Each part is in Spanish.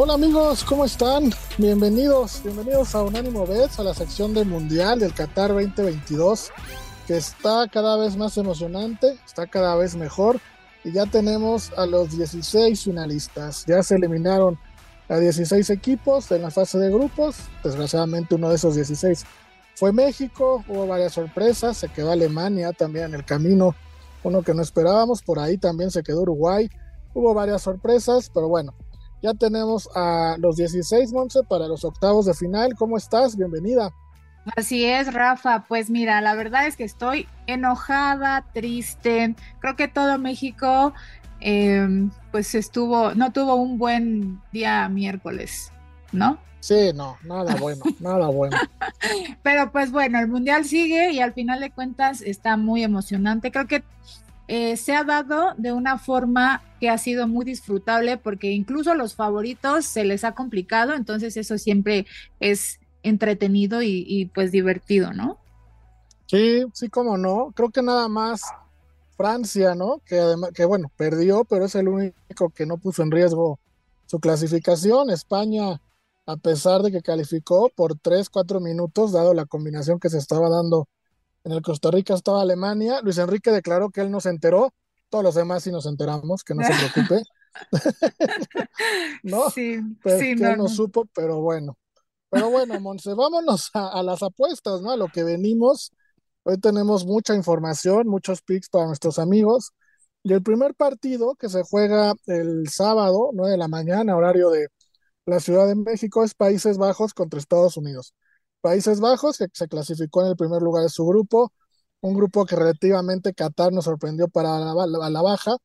Hola amigos, ¿cómo están? Bienvenidos, bienvenidos a Unánimo Bets, a la sección del Mundial del Qatar 2022, que está cada vez más emocionante, está cada vez mejor, y ya tenemos a los 16 finalistas. Ya se eliminaron a 16 equipos en la fase de grupos, desgraciadamente uno de esos 16 fue México, hubo varias sorpresas, se quedó Alemania también en el camino, uno que no esperábamos, por ahí también se quedó Uruguay, hubo varias sorpresas, pero bueno, ya tenemos a los 16, Monse, para los octavos de final. ¿Cómo estás? Bienvenida. Así es, Rafa. Pues mira, la verdad es que estoy enojada, triste. Creo que todo México, em, pues estuvo, no tuvo un buen día miércoles, ¿no? Sí, no, nada bueno, nada bueno. Pero pues bueno, el mundial sigue y al final de cuentas está muy emocionante. Creo que eh, se ha dado de una forma que ha sido muy disfrutable porque incluso a los favoritos se les ha complicado, entonces eso siempre es entretenido y, pues divertido, ¿no? Sí, sí, como no. Creo que nada más Francia, ¿no? Que además, que bueno, perdió, pero es el único que no puso en riesgo su clasificación. España, a pesar de que calificó por 3, 4 minutos, dado la combinación que se estaba dando en el Costa Rica estaba Alemania. Luis Enrique declaró que él no se enteró. Todos los demás sí nos enteramos, que no se preocupe. ¿No? Sí, pues sí, que no, no, supo, pero bueno. Pero bueno, Monse, vámonos a, las apuestas, ¿no? A lo que venimos. Hoy tenemos mucha información, muchos picks para nuestros amigos. Y el primer partido que se juega el sábado, 9 de la mañana, horario de la Ciudad de México, es Países Bajos contra Estados Unidos. Países Bajos, que se clasificó en el primer lugar de su grupo, un grupo que relativamente Qatar nos sorprendió para la, la, baja,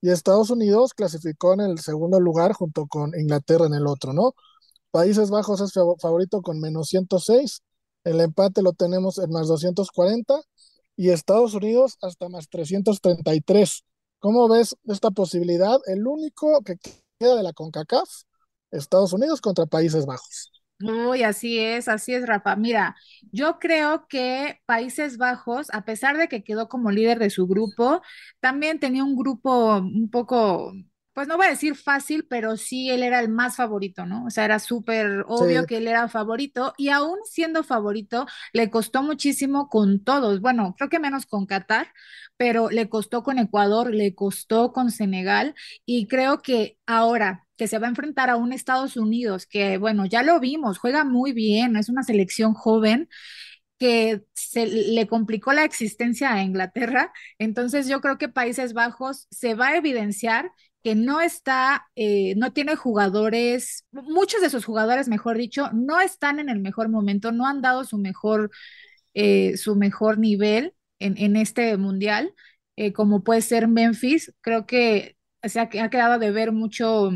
y Estados Unidos clasificó en el segundo lugar junto con Inglaterra en el otro, ¿no? Países Bajos es favorito con menos 106, el empate lo tenemos en más 240 y Estados Unidos hasta más 333. ¿Cómo ves esta posibilidad? El único que queda de la CONCACAF, Estados Unidos contra Países Bajos. Uy, así es, así es, Rafa. Mira, yo creo que Países Bajos, a pesar de que quedó como líder de su grupo, también tenía un grupo un poco, pues no voy a decir fácil, pero sí él era el más favorito, ¿no? O sea, era súper obvio que él era favorito y aún siendo favorito, le costó muchísimo con todos. Bueno, creo que menos con Qatar, pero le costó con Ecuador, le costó con Senegal y creo que ahora que se va a enfrentar a un Estados Unidos que, bueno, ya lo vimos, juega muy bien, es una selección joven que se le complicó la existencia a Inglaterra. Entonces yo creo que Países Bajos se va a evidenciar que no está, eh, no tiene jugadores, muchos de sus jugadores, mejor dicho, no están en el mejor momento, no han dado su mejor, eh, su mejor nivel en, en este mundial, eh, como puede ser Memphis. Creo que se ha, ha quedado de ver mucho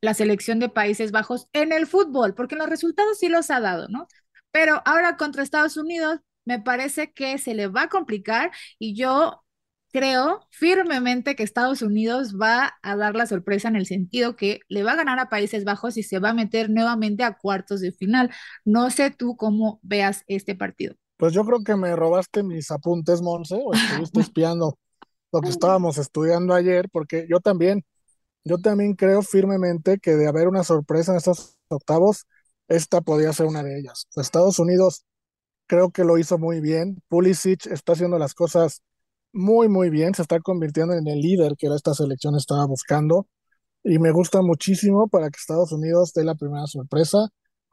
la selección de Países Bajos en el fútbol, porque los resultados sí los ha dado, ¿no? Pero ahora contra Estados Unidos me parece que se le va a complicar y yo creo firmemente que Estados Unidos va a dar la sorpresa en el sentido que le va a ganar a Países Bajos y se va a meter nuevamente a cuartos de final. No sé tú cómo veas este partido. Pues yo creo que me robaste mis apuntes, Monse, o estuviste espiando lo que estábamos estudiando ayer, porque yo también yo también creo firmemente que de haber una sorpresa en estos octavos, esta podría ser una de ellas. Estados Unidos creo que lo hizo muy bien. Pulisic está haciendo las cosas muy, muy bien. Se está convirtiendo en el líder que esta selección estaba buscando. Y me gusta muchísimo para que Estados Unidos dé la primera sorpresa,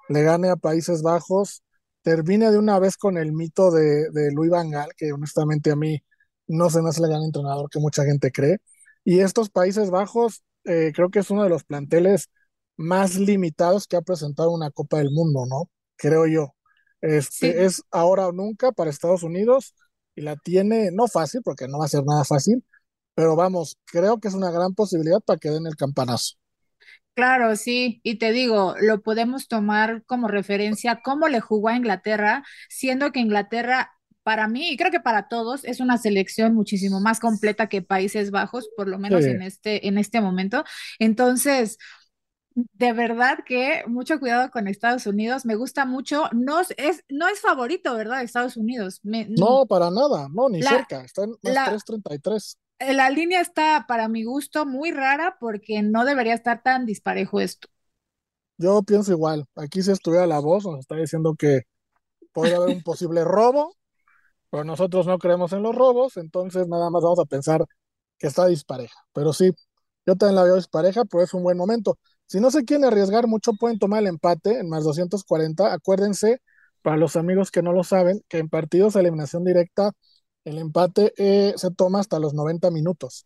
le gane a Países Bajos, termine de una vez con el mito de, de Luis Van Gaal, que honestamente a mí no se me hace el gran entrenador que mucha gente cree. Y estos Países Bajos eh, creo que es uno de los planteles más limitados que ha presentado una Copa del Mundo, ¿no? Creo yo. Este, Es ahora o nunca para Estados Unidos y la tiene, no fácil, porque no va a ser nada fácil, pero vamos, creo que es una gran posibilidad para que den el campanazo. Claro, sí, y te digo, lo podemos tomar como referencia cómo le jugó a Inglaterra, siendo que Inglaterra para mí, y creo que para todos, es una selección muchísimo más completa que Países Bajos, por lo menos en, este, en este momento. Entonces, de verdad que mucho cuidado con Estados Unidos, me gusta mucho, no es, no es favorito, ¿verdad? Estados Unidos. no, para nada, no, ni cerca, está en más 333. La línea está, para mi gusto, muy rara porque no debería estar tan disparejo esto. Yo pienso igual. Aquí si estuviera la voz, nos está diciendo que podría haber un posible robo, pero nosotros no creemos en los robos, entonces nada más vamos a pensar que está dispareja. Pero sí, yo también la veo dispareja, pero es un buen momento. Si no se quieren arriesgar mucho, pueden tomar el empate en más 240. Acuérdense, para los amigos que no lo saben, que en partidos de eliminación directa, el empate eh, se toma hasta los 90 minutos.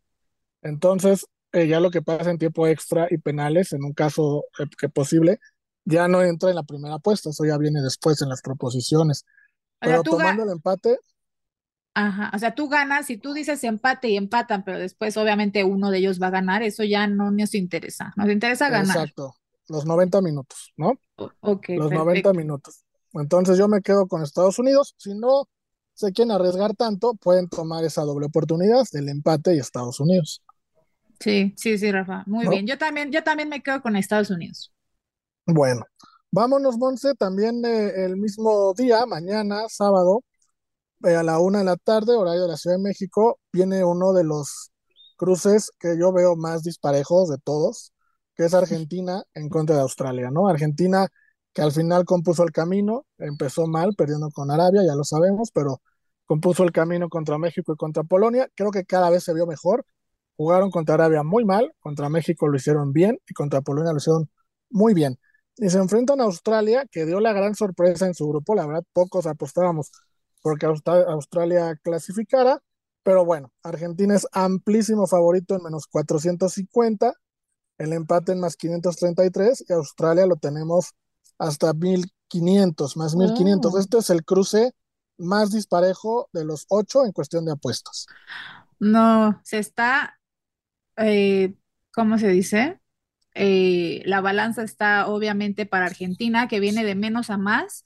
Entonces, eh, ya lo que pasa en tiempo extra y penales, en un caso eh, que posible, ya no entra en la primera apuesta, eso ya viene después en las proposiciones. Pero tomando el empate. Ajá, o sea, tú ganas, si tú dices empate y empatan, pero después obviamente uno de ellos va a ganar, eso ya no nos interesa, nos interesa ganar. Exacto, los 90 minutos, ¿no? ok. Los 90 minutos. Entonces yo me quedo con Estados Unidos, si no se quieren arriesgar tanto, pueden tomar esa doble oportunidad del empate y Estados Unidos. Sí, sí, sí, Rafa. Muy bien. Yo también, yo también me quedo con Estados Unidos. Bueno, vámonos, Monse, también eh, el mismo día, mañana, sábado, eh, a la una de la tarde, horario de la Ciudad de México, viene uno de los cruces que yo veo más disparejos de todos, que es Argentina en contra de Australia, ¿no? Argentina que al final compuso el camino, empezó mal, perdiendo con Arabia, ya lo sabemos, pero compuso el camino contra México y contra Polonia. Creo que cada vez se vio mejor. Jugaron contra Arabia muy mal, contra México lo hicieron bien y contra Polonia lo hicieron muy bien. Y se enfrentan a Australia, que dio la gran sorpresa en su grupo. La verdad, pocos apostábamos porque Australia clasificara. Pero bueno, Argentina es amplísimo favorito en menos 450, el empate en más 533 y Australia lo tenemos hasta 1500, más 1500. Este es el cruce más disparejo de los ocho en cuestión de apuestas. No, se está eh, ¿cómo se dice? Eh, la balanza está obviamente para Argentina, que viene de menos a más.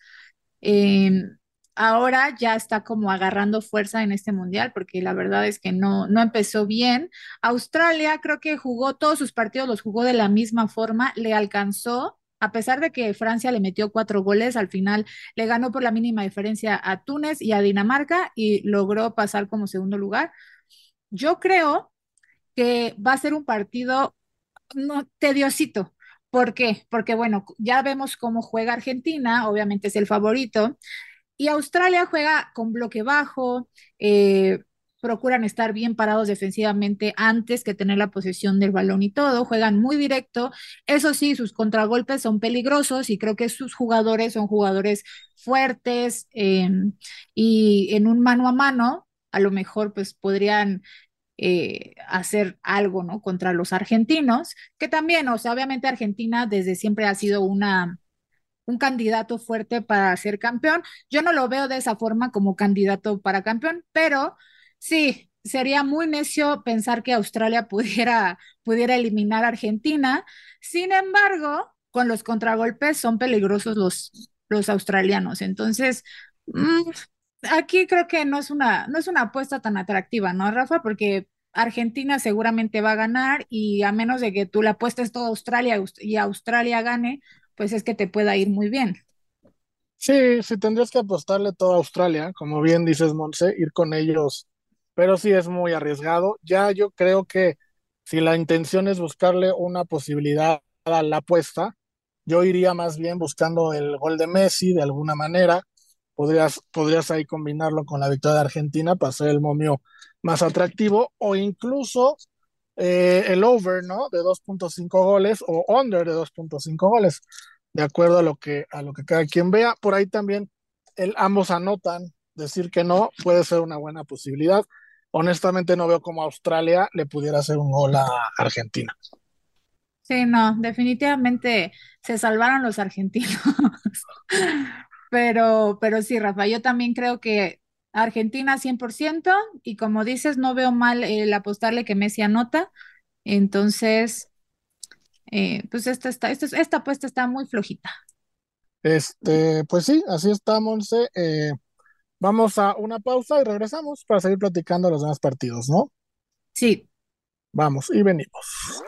Em, ahora ya está como agarrando fuerza en este mundial, porque la verdad es que no, no empezó bien. Australia creo que jugó todos sus partidos, los jugó de la misma forma, le alcanzó. A pesar de que Francia le metió cuatro goles, al final le ganó por la mínima diferencia a Túnez y a Dinamarca y logró pasar como segundo lugar. Yo creo que va a ser un partido no, tediosito. ¿Por qué? Porque, bueno, ya vemos cómo juega Argentina, obviamente es el favorito, y Australia juega con bloque bajo, eh, procuran estar bien parados defensivamente antes que tener la posesión del balón y todo, juegan muy directo. Eso sí, sus contragolpes son peligrosos y creo que sus jugadores son jugadores fuertes em, y en un mano a mano, a lo mejor pues podrían eh, hacer algo, ¿no? Contra los argentinos, que también, o sea, obviamente Argentina desde siempre ha sido una, un candidato fuerte para ser campeón. Yo no lo veo de esa forma como candidato para campeón, pero sí, sería muy necio pensar que Australia pudiera, pudiera eliminar a Argentina. Sin embargo, con los contragolpes son peligrosos los, los australianos. Entonces, mm, aquí creo que no es una, no es una apuesta tan atractiva, ¿no, Rafa? Porque Argentina seguramente va a ganar y a menos de que tú le apuestes todo Australia y Australia gane, pues es que te pueda ir muy bien. Sí, sí tendrías que apostarle todo a Australia, como bien dices, Monse, ir con ellos, pero sí es muy arriesgado. Ya yo creo que si la intención es buscarle una posibilidad a la apuesta, yo iría más bien buscando el gol de Messi de alguna manera podrías, podrías ahí combinarlo con la victoria de Argentina para hacer el momio más atractivo o incluso eh, el over, ¿no? De 2.5 goles o under de 2.5 goles, de acuerdo a lo que a lo que cada quien vea. Por ahí también el, ambos anotan, decir que no puede ser una buena posibilidad. Honestamente no veo cómo Australia le pudiera hacer un gol a Argentina. Sí, no, definitivamente se salvaron los argentinos. Pero, pero sí, Rafa, yo también creo que Argentina 100% y como dices, no veo mal el apostarle que Messi anota. Entonces, eh, pues esta, esta, esta, apuesta está muy flojita. Este, pues sí, así estamos. Eh, vamos a una pausa y regresamos para seguir platicando los demás partidos, ¿no? Sí. Vamos y venimos.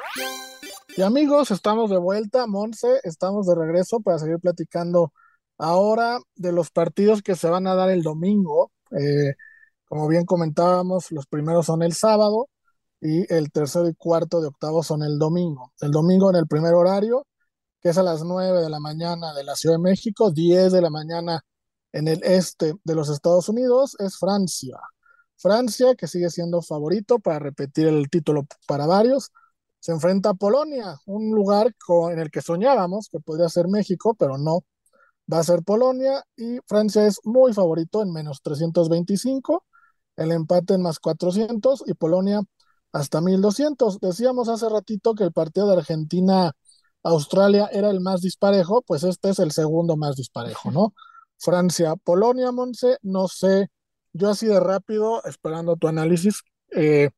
Y amigos, estamos de vuelta, Monse, estamos de regreso para seguir platicando Ahora, de los partidos que se van a dar el domingo, eh, como bien comentábamos, los primeros son el sábado y el tercero y cuarto de octavo son el domingo. El domingo en el primer horario, que es a las 9 de la mañana de la Ciudad de México, 10 de la mañana en el este de los Estados Unidos, es Francia. Francia, que sigue siendo favorito para repetir el título para varios, se enfrenta a Polonia, un lugar en el que soñábamos que podría ser México, pero no, va a ser Polonia y Francia es muy favorito en menos 325, el empate en más 400 y Polonia hasta 1200. Decíamos hace ratito que el partido de Argentina-Australia era el más disparejo, pues este es el segundo más disparejo, ¿no? Francia-Polonia, Monse, no sé yo así de rápido, esperando tu análisis, eh,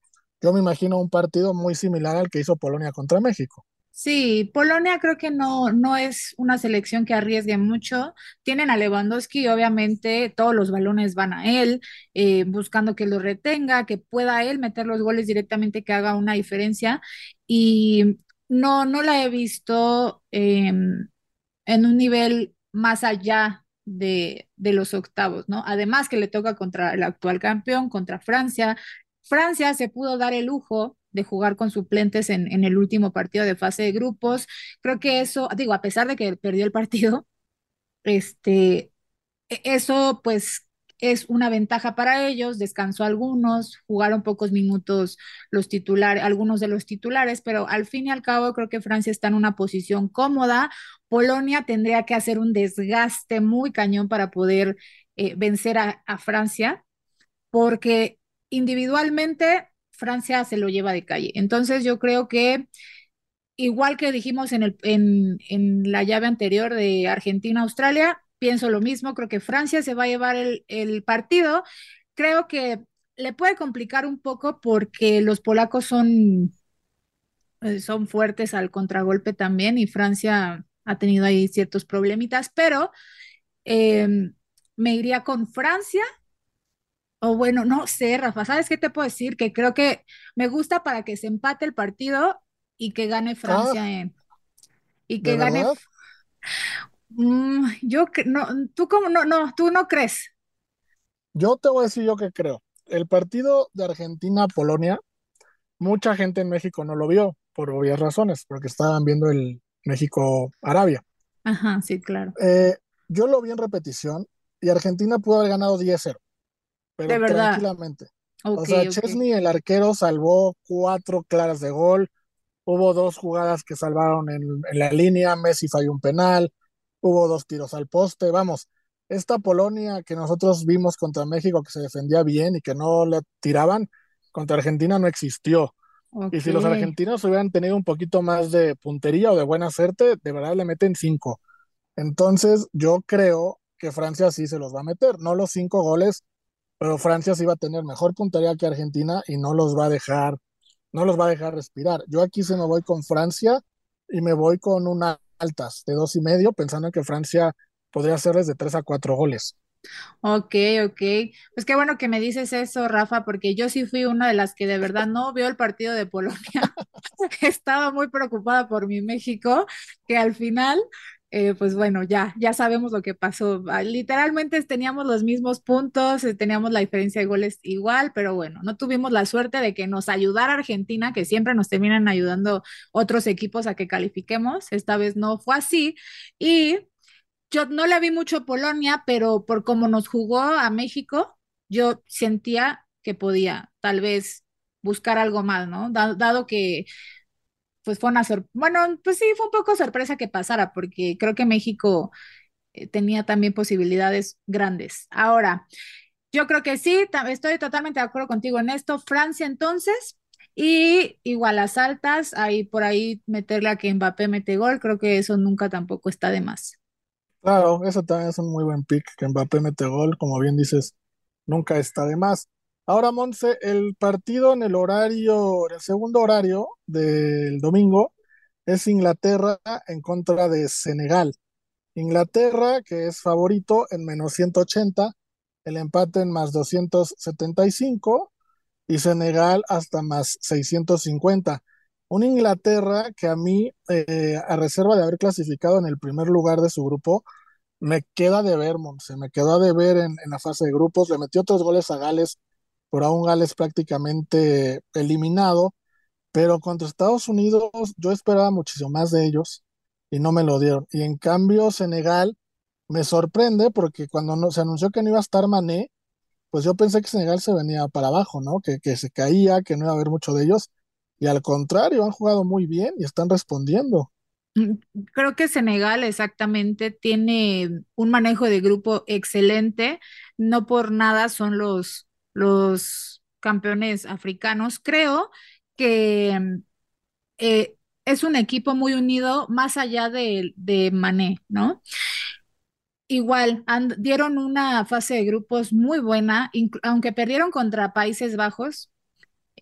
yo me imagino un partido muy similar al que hizo Polonia contra México. Sí, Polonia creo que no, no es una selección que arriesgue mucho. Tienen a Lewandowski obviamente todos los balones van a él, eh, buscando que lo retenga, que pueda él meter los goles directamente, que haga una diferencia. Y no, no la he visto em, en un nivel más allá de, los octavos, ¿no? Además que le toca contra el actual campeón, contra Francia. Francia se pudo dar el lujo de jugar con suplentes en, en, el último partido de fase de grupos. Creo que eso, digo, a pesar de que perdió el partido, este, e, eso pues es una ventaja para ellos, descansó algunos, jugaron pocos minutos los titulares, algunos de los titulares, pero al fin y al cabo creo que Francia está en una posición cómoda. Polonia tendría que hacer un desgaste muy cañón para poder eh, vencer a, Francia, porque individualmente Francia se lo lleva de calle. Entonces yo creo que igual que dijimos en, el, en, en la llave anterior de Argentina-Australia, pienso lo mismo, creo que Francia se va a llevar el, partido. Creo que le puede complicar un poco porque los polacos son, eh, son fuertes al contragolpe también y Francia ha tenido ahí ciertos problemitas, pero em, me iría con Francia. O bueno, no sé, Rafa, ¿sabes qué te puedo decir? Que creo que me gusta para que se empate el partido y que gane Francia Ah, en, y que ¿de gane verdad? Mm, yo no, tú cómo no, no, tú no crees. Yo te voy a decir yo que creo. El partido de Argentina-Polonia, mucha gente en México no lo vio, por obvias razones, porque estaban viendo el México-Arabia. Ajá, sí, claro. Eh, yo lo vi en repetición y Argentina pudo haber ganado 10-0, De pero verdad. tranquilamente. O sea. Chesney, el arquero, salvó cuatro claras de gol. Hubo dos jugadas que salvaron en, en la línea. Messi falló un penal. Hubo dos tiros al poste. Vamos, esta Polonia que nosotros vimos contra México, que se defendía bien y que no le tiraban, contra Argentina no existió. Y si los argentinos hubieran tenido un poquito más de puntería o de buena suerte, de verdad le meten cinco. Entonces, yo creo que Francia sí se los va a meter. No los cinco goles, pero Francia sí va a tener mejor puntería que Argentina y no los va a dejar, no los va a dejar respirar. Yo aquí se me voy con Francia y me voy con una altas de dos y medio, pensando en que Francia podría hacerles de tres a cuatro goles. Ok, ok. Pues qué bueno que me dices eso, Rafa, porque yo sí fui una de las que de verdad no vio el partido de Polonia. Estaba muy preocupada por mi México, que al final, eh, pues bueno, ya, ya sabemos lo que pasó. Ah, Literalmente teníamos los mismos puntos, eh, teníamos la diferencia de goles igual, pero bueno, no tuvimos la suerte de que nos ayudara Argentina, que siempre nos terminan ayudando otros equipos a que califiquemos. Esta vez no fue así. Y yo no le vi mucho a Polonia, pero por cómo nos jugó a México, yo sentía que podía tal vez buscar algo más, ¿no? Da- Dado que pues fue una sorpresa, bueno, pues sí, fue un poco sorpresa que pasara, porque creo que México eh, tenía también posibilidades grandes. Ahora, yo creo que sí, estoy totalmente de acuerdo contigo en esto. Francia entonces, y igual las altas, ahí por ahí meterle a que Mbappé mete gol, creo que eso nunca tampoco está de más. Claro, eso también es un muy buen pick, que Mbappé mete gol, como bien dices, nunca está de más. Ahora, Monse, el partido en el horario, en el segundo horario del domingo es Inglaterra en contra de Senegal. Inglaterra, que es favorito en menos 180, el empate en más 275 y Senegal hasta más 650. Un Inglaterra que a mí, eh, a reserva de haber clasificado en el primer lugar de su grupo, me queda de ver, Monse, me quedó de ver en, la fase de grupos, le metió otros goles a Gales, por aún Gales prácticamente eliminado, pero contra Estados Unidos yo esperaba muchísimo más de ellos. y no me lo dieron. Y en cambio, Senegal me sorprende porque cuando no, se anunció que no iba a estar Mané, pues yo pensé que Senegal se venía para abajo, ¿no? Que, que se caía, que no iba a haber mucho de ellos. Y al contrario, han jugado muy bien y están respondiendo. Mm, creo que Senegal exactamente tiene un manejo de grupo excelente. No por nada son los, los campeones africanos. Creo que eh, es un equipo muy unido más allá de, de Mané, ¿no? Igual, dieron una fase de grupos muy buena, aunque perdieron contra Países Bajos.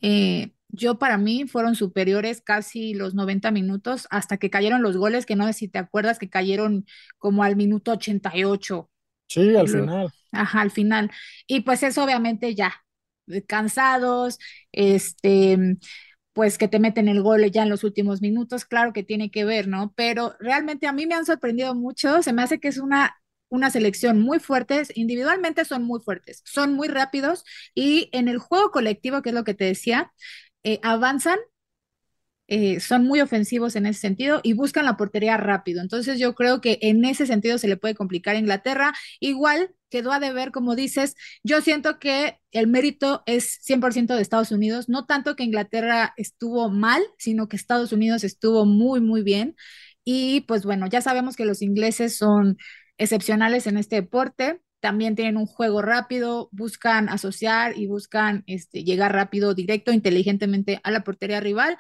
Eh, yo para mí fueron superiores casi los 90 minutos hasta que cayeron los goles, que no sé si te acuerdas que cayeron como al minuto 88. Sí, al final. Ajá, al final. Y pues eso obviamente ya, eh, cansados, este, pues que te meten el gol ya en los últimos minutos, claro que tiene que ver, ¿no? Pero realmente a mí me han sorprendido mucho, se me hace que es una una selección muy fuertes, individualmente son muy fuertes, son muy rápidos y en el juego colectivo, que es lo que te decía, eh, avanzan, eh, son muy ofensivos en ese sentido y buscan la portería rápido. Entonces yo creo que en ese sentido se le puede complicar a Inglaterra. Igual quedó a deber, como dices, yo siento que el mérito es 100% de Estados Unidos, no tanto que Inglaterra estuvo mal, sino que Estados Unidos estuvo muy, muy bien. Y pues bueno, ya sabemos que los ingleses son excepcionales en este deporte también tienen un juego rápido, buscan asociar y buscan este, llegar rápido, directo, inteligentemente a la portería rival.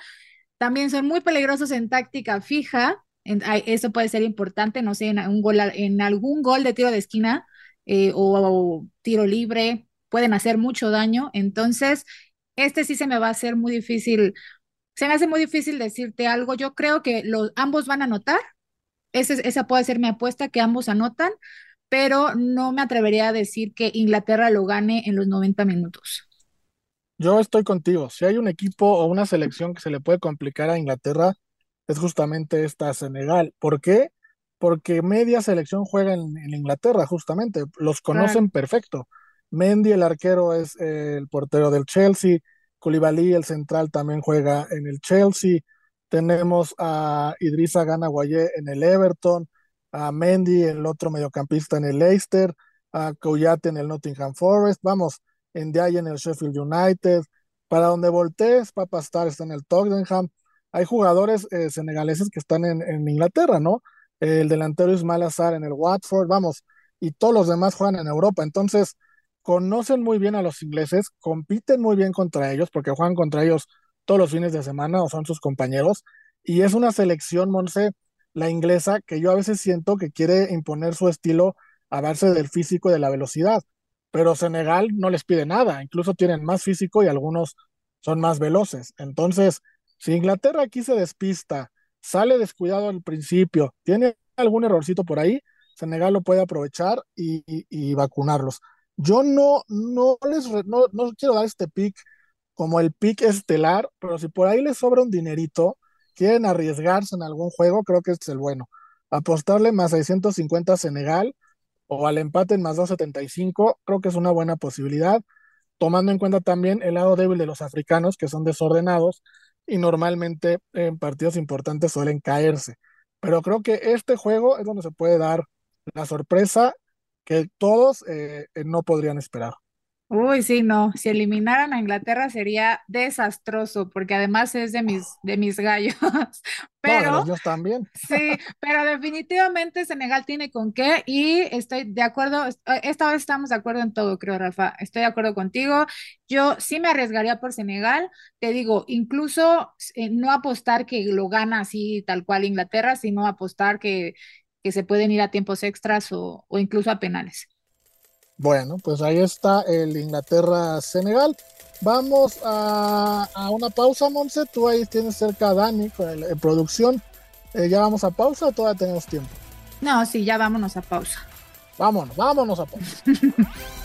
También son muy peligrosos en táctica fija, eso puede ser importante, no sé, en, un gol, en algún gol de tiro de esquina eh, o, tiro libre, pueden hacer mucho daño. Entonces, este sí se me va a hacer muy difícil, se me hace muy difícil decirte algo. Yo creo que ambos van a anotar, esa puede ser mi apuesta, que ambos anotan, pero no me atrevería a decir que Inglaterra lo gane en los 90 minutos. Yo estoy contigo. Si hay un equipo o una selección que se le puede complicar a Inglaterra, es justamente esta Senegal. ¿Por qué? Porque media selección juega en, Inglaterra, justamente. Los conocen perfecto. Mendy, el arquero, es el portero del Chelsea. Koulibaly, el central, también juega en el Chelsea. Tenemos a Idrissa Gana Guayé en el Everton a Mendy, el otro mediocampista en el Leicester, a Coyate en el Nottingham Forest, vamos, en Diay en el Sheffield United, para donde voltees, Papa Star está en el Tottenham, hay jugadores eh, senegaleses que están en, Inglaterra, ¿no? El delantero Ismail Azar en el Watford, vamos, y todos los demás juegan en Europa, entonces conocen muy bien a los ingleses, compiten muy bien contra ellos, porque juegan contra ellos todos los fines de semana o son sus compañeros, y es una selección, Monse, la inglesa, que yo a veces siento que quiere imponer su estilo a base del físico y de la velocidad, pero Senegal no les pide nada, incluso tienen más físico y algunos son más veloces. Entonces, si Inglaterra aquí se despista, sale descuidado al principio, tiene algún errorcito por ahí, Senegal lo puede aprovechar y, vacunarlos. Yo no, no les no, no quiero dar este pick como el pick estelar, pero si por ahí les sobra un dinerito, quieren arriesgarse en algún juego, creo que este es el bueno. Apostarle más 650 a Senegal o al empate en más 275, creo que es una buena posibilidad, tomando en cuenta también el lado débil de los africanos, que son desordenados y normalmente en partidos importantes suelen caerse. Pero creo que este juego es donde se puede dar la sorpresa que todos eh, no podrían esperar. Uy, sí, no, si eliminaran a Inglaterra sería desastroso, porque además es de mis, de mis gallos. Pero, también. Sí, pero definitivamente Senegal tiene con qué y estoy de acuerdo, esta vez estamos de acuerdo en todo, creo, Rafa, estoy de acuerdo contigo. Yo sí me arriesgaría por Senegal, te digo, incluso eh, no apostar que lo gana así tal cual Inglaterra, sino apostar que, que se pueden ir a tiempos extras o, o incluso a penales. Bueno, pues ahí está el Inglaterra-Senegal. Vamos a, una pausa, Monse. Tú ahí tienes cerca a Dani en producción. Eh, ¿Ya vamos a pausa o todavía tenemos tiempo? No, sí, ya vámonos a pausa. Vámonos, vámonos a pausa.